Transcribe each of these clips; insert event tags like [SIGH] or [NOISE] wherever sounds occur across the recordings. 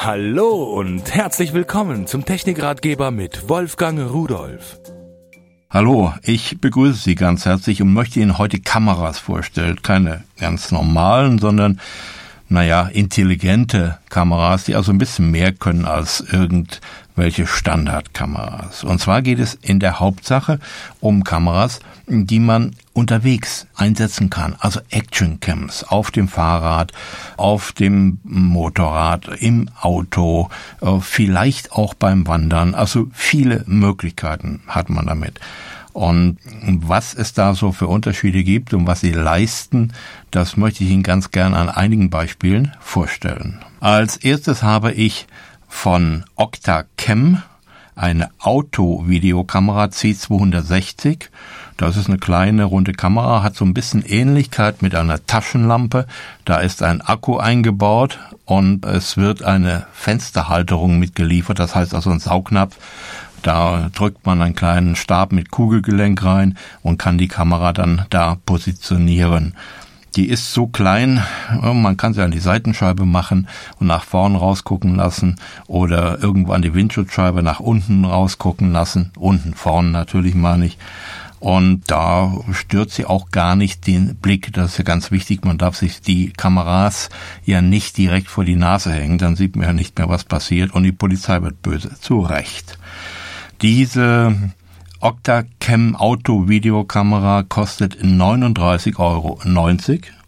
Hallo und herzlich willkommen zum Technikratgeber mit Wolfgang Rudolf. Hallo, ich begrüße Sie ganz herzlich und möchte Ihnen heute Kameras vorstellen. Keine ganz normalen, sondern naja, intelligente Kameras, die also ein bisschen mehr können als irgendwelche Standardkameras. Und zwar geht es in der Hauptsache um Kameras, die man unterwegs einsetzen kann. Also Action Cams auf dem Fahrrad, auf dem Motorrad, im Auto, äh, vielleicht auch beim Wandern. Also viele Möglichkeiten hat man damit. Und was es da so für Unterschiede gibt und was sie leisten, das möchte ich Ihnen ganz gern an einigen Beispielen vorstellen. Als erstes habe ich von Octacam eine Auto-Videokamera C260. Das ist eine kleine runde Kamera, hat so ein bisschen Ähnlichkeit mit einer Taschenlampe. Da ist ein Akku eingebaut und es wird eine Fensterhalterung mitgeliefert, das heißt also ein Saugnapf da drückt man einen kleinen Stab mit Kugelgelenk rein und kann die Kamera dann da positionieren. Die ist so klein, man kann sie an die Seitenscheibe machen und nach vorn rausgucken lassen oder irgendwo an die Windschutzscheibe nach unten rausgucken lassen. Unten vorn natürlich meine ich. Und da stört sie auch gar nicht den Blick. Das ist ja ganz wichtig. Man darf sich die Kameras ja nicht direkt vor die Nase hängen. Dann sieht man ja nicht mehr, was passiert. Und die Polizei wird böse. Zu Recht. Diese Octacam Auto Videokamera kostet 39,90 Euro.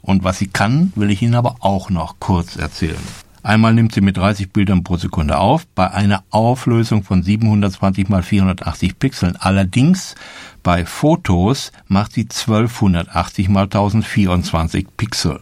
Und was sie kann, will ich Ihnen aber auch noch kurz erzählen. Einmal nimmt sie mit 30 Bildern pro Sekunde auf, bei einer Auflösung von 720 x 480 Pixeln. Allerdings bei Fotos macht sie 1280 x 1024 Pixel.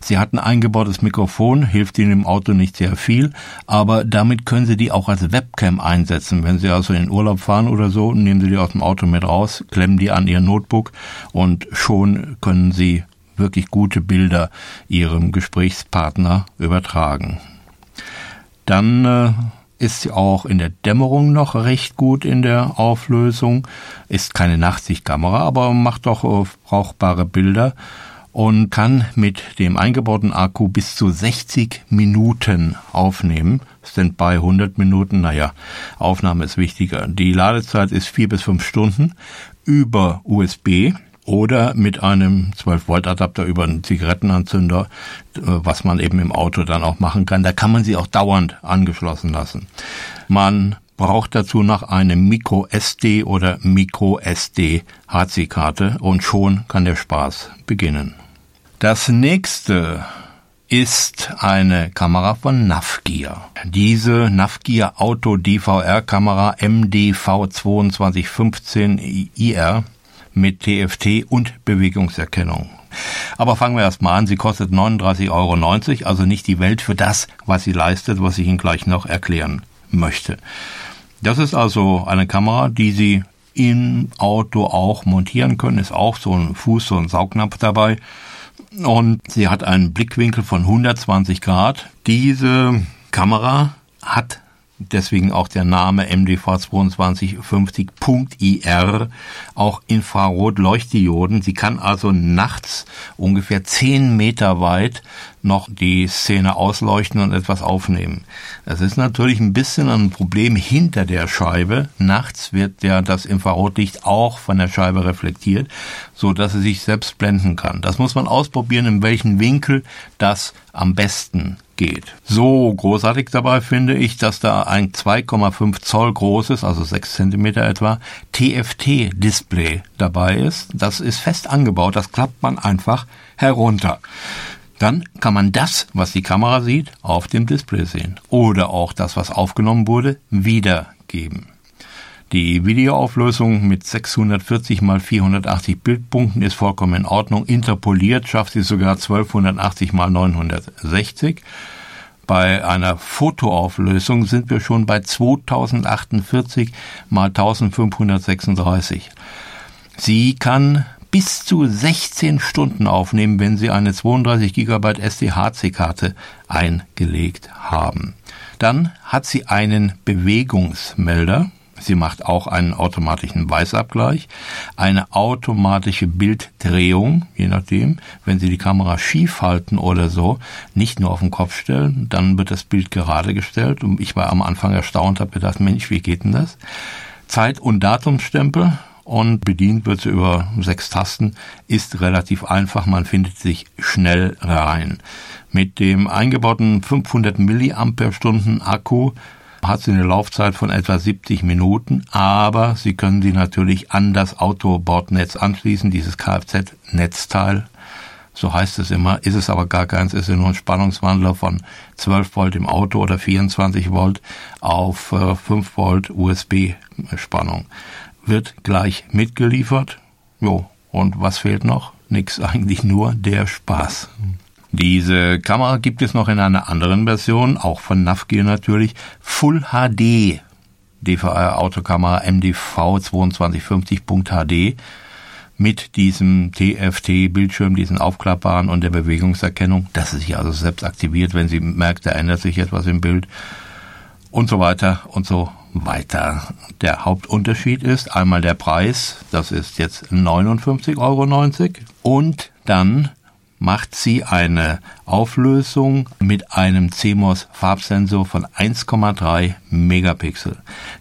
Sie hat ein eingebautes Mikrofon, hilft Ihnen im Auto nicht sehr viel, aber damit können Sie die auch als Webcam einsetzen. Wenn Sie also in den Urlaub fahren oder so, nehmen Sie die aus dem Auto mit raus, klemmen die an Ihr Notebook und schon können Sie wirklich gute Bilder Ihrem Gesprächspartner übertragen. Dann äh, ist sie auch in der Dämmerung noch recht gut in der Auflösung, ist keine Nachtsichtkamera, aber macht doch äh, brauchbare Bilder und kann mit dem eingebauten Akku bis zu 60 Minuten aufnehmen. Bei 100 Minuten, naja, Aufnahme ist wichtiger. Die Ladezeit ist vier bis fünf Stunden über USB oder mit einem 12-Volt-Adapter über einen Zigarettenanzünder, äh, was man eben im Auto dann auch machen kann. Da kann man sie auch dauernd angeschlossen lassen. Man braucht dazu noch eine Micro SD oder Micro SD HC-Karte und schon kann der Spaß beginnen. Das nächste ist eine Kamera von Navgear. Diese Navgear Auto DVR Kamera MDV 2215 IR mit TFT und Bewegungserkennung. Aber fangen wir erstmal an. Sie kostet 39,90 Euro, also nicht die Welt für das, was sie leistet, was ich Ihnen gleich noch erklären möchte. Das ist also eine Kamera, die Sie im Auto auch montieren können. Ist auch so ein Fuß, so ein Saugnapf dabei und sie hat einen Blickwinkel von 120 Grad. Diese Kamera hat deswegen auch der Name MDV2250.IR, auch Infrarot-Leuchtdioden. Sie kann also nachts ungefähr 10 Meter weit noch die Szene ausleuchten und etwas aufnehmen. Es ist natürlich ein bisschen ein Problem hinter der Scheibe. Nachts wird ja das Infrarotlicht auch von der Scheibe reflektiert, so dass sie sich selbst blenden kann. Das muss man ausprobieren, in welchem Winkel das am besten geht. So großartig dabei finde ich, dass da ein 2,5 Zoll großes, also 6 Zentimeter etwa, TFT-Display dabei ist. Das ist fest angebaut, das klappt man einfach herunter. Dann kann man das, was die Kamera sieht, auf dem Display sehen. Oder auch das, was aufgenommen wurde, wiedergeben. Die Videoauflösung mit 640 mal 480 Bildpunkten ist vollkommen in Ordnung. Interpoliert schafft sie sogar 1280 mal 960. Bei einer Fotoauflösung sind wir schon bei 2048 mal 1536. Sie kann bis zu 16 Stunden aufnehmen, wenn Sie eine 32 GB SDHC-Karte eingelegt haben. Dann hat sie einen Bewegungsmelder Sie macht auch einen automatischen Weißabgleich, eine automatische Bilddrehung, je nachdem. Wenn Sie die Kamera schief halten oder so, nicht nur auf den Kopf stellen, dann wird das Bild gerade gestellt. Und ich war am Anfang erstaunt, habe gedacht, Mensch, wie geht denn das? Zeit- und Datumstempel und bedient wird sie über sechs Tasten, ist relativ einfach, man findet sich schnell rein. Mit dem eingebauten 500 Milliampere-Stunden Akku hat sie eine Laufzeit von etwa 70 Minuten, aber Sie können sie natürlich an das Autobordnetz anschließen, dieses Kfz-Netzteil. So heißt es immer, ist es aber gar keins, ist ja nur ein Spannungswandler von 12 Volt im Auto oder 24 Volt auf 5 äh, Volt USB-Spannung. Wird gleich mitgeliefert. Jo, und was fehlt noch? Nix, [LAUGHS] eigentlich nur der Spaß. Diese Kamera gibt es noch in einer anderen Version, auch von Navgear natürlich, Full HD DVR Autokamera MDV 2250.HD mit diesem TFT-Bildschirm, diesen aufklappbaren und der Bewegungserkennung. Das ist sich also selbst aktiviert, wenn sie merkt, da ändert sich etwas im Bild. Und so weiter und so weiter. Der Hauptunterschied ist einmal der Preis, das ist jetzt 59,90 Euro und dann macht sie eine Auflösung mit einem CMOS Farbsensor von 1,3 Megapixel.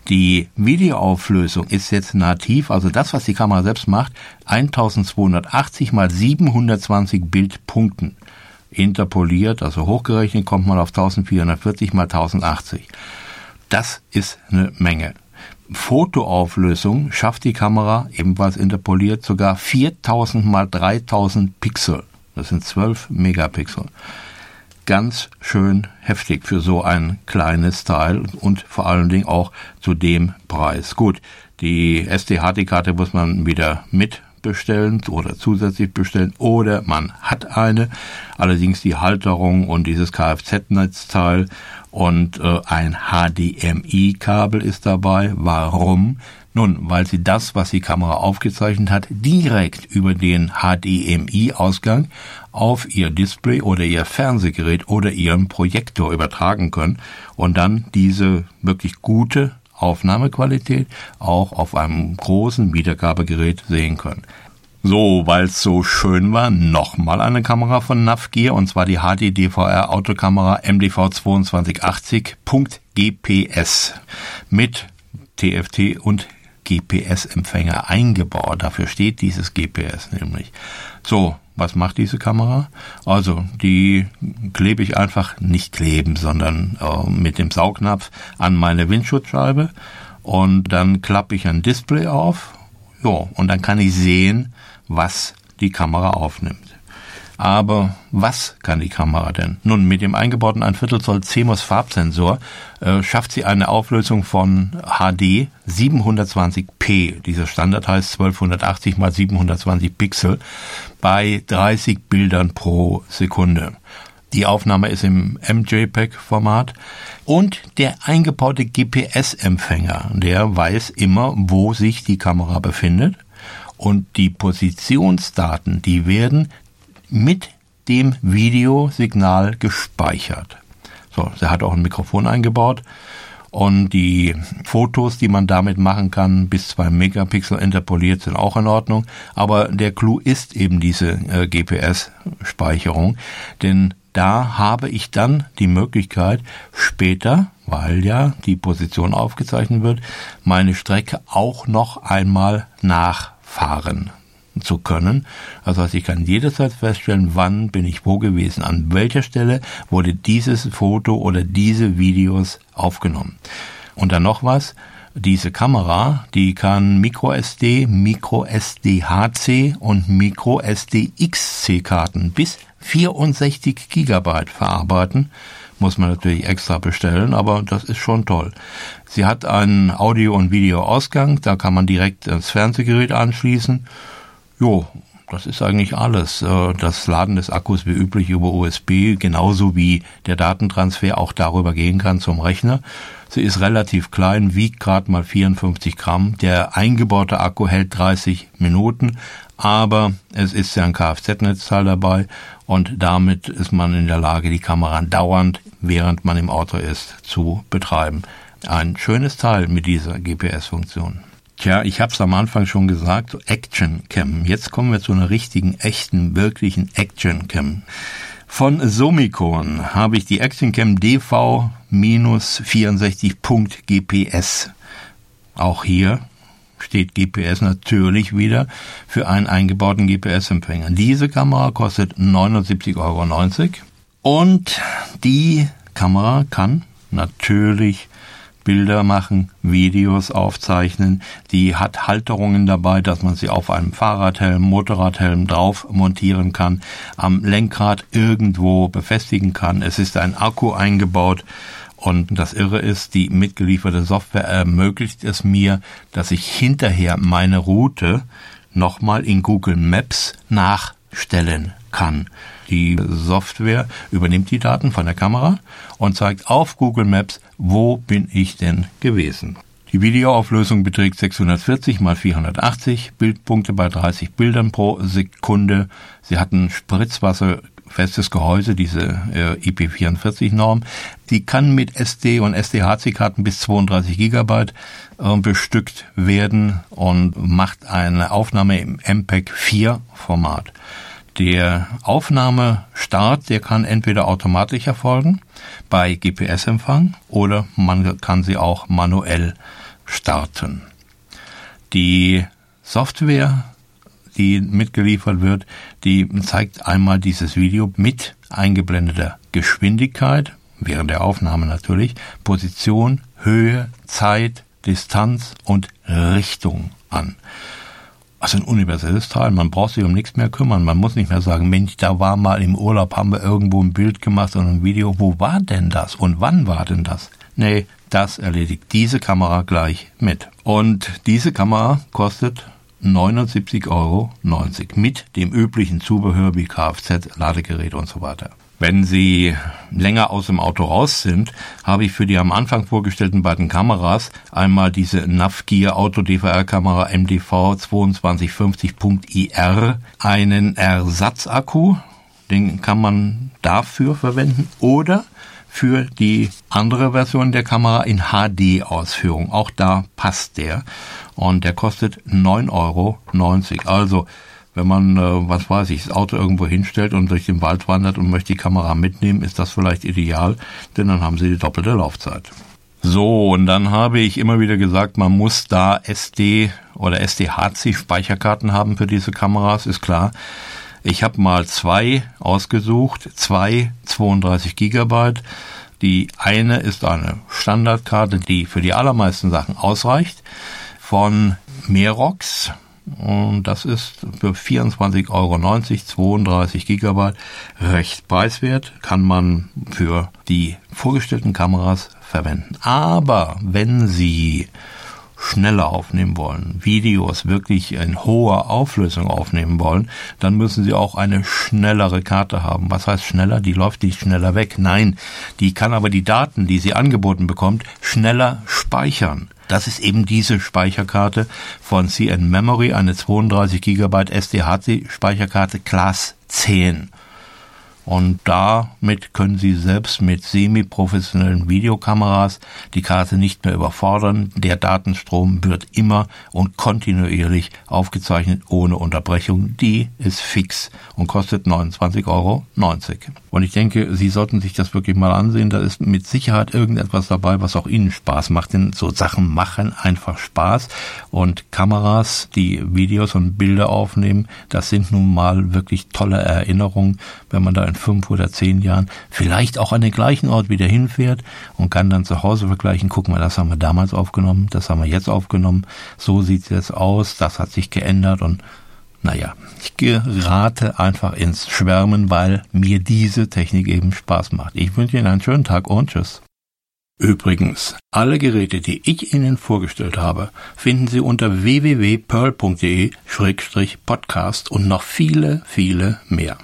Die Videoauflösung ist jetzt nativ, also das, was die Kamera selbst macht, 1280 mal 720 Bildpunkten. Interpoliert, also hochgerechnet, kommt man auf 1440 mal 1080. Das ist eine Menge. Fotoauflösung schafft die Kamera, ebenfalls interpoliert, sogar 4000 mal 3000 Pixel. Das sind 12 Megapixel. Ganz schön heftig für so ein kleines Teil und vor allen Dingen auch zu dem Preis. Gut, die SD-HD-Karte muss man wieder mitbestellen oder zusätzlich bestellen oder man hat eine. Allerdings die Halterung und dieses Kfz-Netzteil und äh, ein HDMI-Kabel ist dabei. Warum? Nun, weil sie das, was die Kamera aufgezeichnet hat, direkt über den HDMI-Ausgang auf ihr Display oder ihr Fernsehgerät oder ihren Projektor übertragen können und dann diese wirklich gute Aufnahmequalität auch auf einem großen Wiedergabegerät sehen können. So, weil es so schön war, nochmal eine Kamera von Navgear und zwar die HD-DVR Autokamera MDV 2280.GPS mit TFT und GPS-Empfänger eingebaut. Dafür steht dieses GPS nämlich. So, was macht diese Kamera? Also, die klebe ich einfach nicht kleben, sondern äh, mit dem Saugnapf an meine Windschutzscheibe und dann klappe ich ein Display auf. Jo, und dann kann ich sehen, was die Kamera aufnimmt. Aber was kann die Kamera denn? Nun, mit dem eingebauten 1 Viertel Zoll CMOS Farbsensor äh, schafft sie eine Auflösung von HD 720p. Dieser Standard heißt 1280 x 720 Pixel bei 30 Bildern pro Sekunde. Die Aufnahme ist im MJPEG-Format und der eingebaute GPS-Empfänger, der weiß immer, wo sich die Kamera befindet und die Positionsdaten, die werden mit dem Videosignal gespeichert. So, sie hat auch ein Mikrofon eingebaut und die Fotos, die man damit machen kann, bis zwei Megapixel interpoliert, sind auch in Ordnung. Aber der Clou ist eben diese äh, GPS-Speicherung, denn da habe ich dann die Möglichkeit, später, weil ja die Position aufgezeichnet wird, meine Strecke auch noch einmal nachfahren zu können. Also ich kann jederzeit feststellen, wann bin ich wo gewesen, an welcher Stelle wurde dieses Foto oder diese Videos aufgenommen. Und dann noch was, diese Kamera, die kann MicroSD, MicroSD-HC und MicroSD-XC-Karten bis 64 Gigabyte verarbeiten. Muss man natürlich extra bestellen, aber das ist schon toll. Sie hat einen Audio- und Videoausgang, da kann man direkt das Fernsehgerät anschließen Jo, das ist eigentlich alles. Äh, das Laden des Akkus wie üblich über USB, genauso wie der Datentransfer auch darüber gehen kann zum Rechner. Sie ist relativ klein, wiegt gerade mal 54 Gramm. Der eingebaute Akku hält 30 Minuten, aber es ist ja ein Kfz-Netzteil dabei und damit ist man in der Lage, die Kamera dauernd, während man im Auto ist, zu betreiben. Ein schönes Teil mit dieser GPS-Funktion. Tja, ich habe es am Anfang schon gesagt, Action Cam. Jetzt kommen wir zu einer richtigen, echten, wirklichen Action Cam. Von Somicon habe ich die Action Cam DV-64.GPS. Auch hier steht GPS natürlich wieder für einen eingebauten GPS-Empfänger. Diese Kamera kostet 79,90 Euro und die Kamera kann natürlich Bilder machen, Videos aufzeichnen. Die hat Halterungen dabei, dass man sie auf einem Fahrradhelm, Motorradhelm drauf montieren kann, am Lenkrad irgendwo befestigen kann. Es ist ein Akku eingebaut. Und das Irre ist, die mitgelieferte Software ermöglicht es mir, dass ich hinterher meine Route nochmal in Google Maps nachstellen kann. Die Software übernimmt die Daten von der Kamera und zeigt auf Google Maps, wo bin ich denn gewesen. Die Videoauflösung beträgt 640 x 480 Bildpunkte bei 30 Bildern pro Sekunde. Sie hatten Spritzwasser festes Gehäuse, diese äh, IP44-Norm. Die kann mit SD und SDHC-Karten bis 32 Gigabyte äh, bestückt werden und macht eine Aufnahme im MPEG 4 Format. Der Aufnahmestart, der kann entweder automatisch erfolgen bei GPS-Empfang oder man kann sie auch manuell starten. Die Software, die mitgeliefert wird, die zeigt einmal dieses Video mit eingeblendeter Geschwindigkeit, während der Aufnahme natürlich, Position, Höhe, Zeit, Distanz und Richtung an. Also ein universelles Teil. Man braucht sich um nichts mehr kümmern. Man muss nicht mehr sagen, Mensch, da war mal im Urlaub, haben wir irgendwo ein Bild gemacht und ein Video. Wo war denn das? Und wann war denn das? Nee, das erledigt diese Kamera gleich mit. Und diese Kamera kostet 79,90 Euro mit dem üblichen Zubehör wie Kfz, Ladegerät und so weiter. Wenn Sie länger aus dem Auto raus sind, habe ich für die am Anfang vorgestellten beiden Kameras einmal diese Navgear Auto DVR Kamera MDV 2250.IR einen Ersatzakku, den kann man dafür verwenden oder für die andere Version der Kamera in HD-Ausführung. Auch da passt der. Und der kostet 9,90 Euro. Also wenn man, äh, was weiß ich, das Auto irgendwo hinstellt und durch den Wald wandert und möchte die Kamera mitnehmen, ist das vielleicht ideal, denn dann haben sie die doppelte Laufzeit. So, und dann habe ich immer wieder gesagt, man muss da SD oder SDHC Speicherkarten haben für diese Kameras, ist klar. Ich habe mal zwei ausgesucht, zwei 32 Gigabyte. Die eine ist eine Standardkarte, die für die allermeisten Sachen ausreicht, von Merox. Und das ist für 24,90 Euro, 32 Gigabyte, recht preiswert, kann man für die vorgestellten Kameras verwenden. Aber wenn Sie schneller aufnehmen wollen, Videos wirklich in hoher Auflösung aufnehmen wollen, dann müssen Sie auch eine schnellere Karte haben. Was heißt schneller? Die läuft nicht schneller weg. Nein, die kann aber die Daten, die sie angeboten bekommt, schneller speichern. Das ist eben diese Speicherkarte von CN Memory, eine 32 GB SDHC Speicherkarte Class 10. Und damit können Sie selbst mit semi-professionellen Videokameras die Karte nicht mehr überfordern. Der Datenstrom wird immer und kontinuierlich aufgezeichnet ohne Unterbrechung. Die ist fix und kostet 29,90 Euro. Und ich denke, Sie sollten sich das wirklich mal ansehen. Da ist mit Sicherheit irgendetwas dabei, was auch Ihnen Spaß macht. Denn so Sachen machen einfach Spaß. Und Kameras, die Videos und Bilder aufnehmen, das sind nun mal wirklich tolle Erinnerungen, wenn man da in fünf oder zehn Jahren vielleicht auch an den gleichen Ort wieder hinfährt und kann dann zu Hause vergleichen, guck mal, das haben wir damals aufgenommen, das haben wir jetzt aufgenommen, so sieht es jetzt aus, das hat sich geändert und naja, ich gerate einfach ins Schwärmen, weil mir diese Technik eben Spaß macht. Ich wünsche Ihnen einen schönen Tag und tschüss. Übrigens, alle Geräte, die ich Ihnen vorgestellt habe, finden Sie unter www.pearl.de-podcast und noch viele, viele mehr.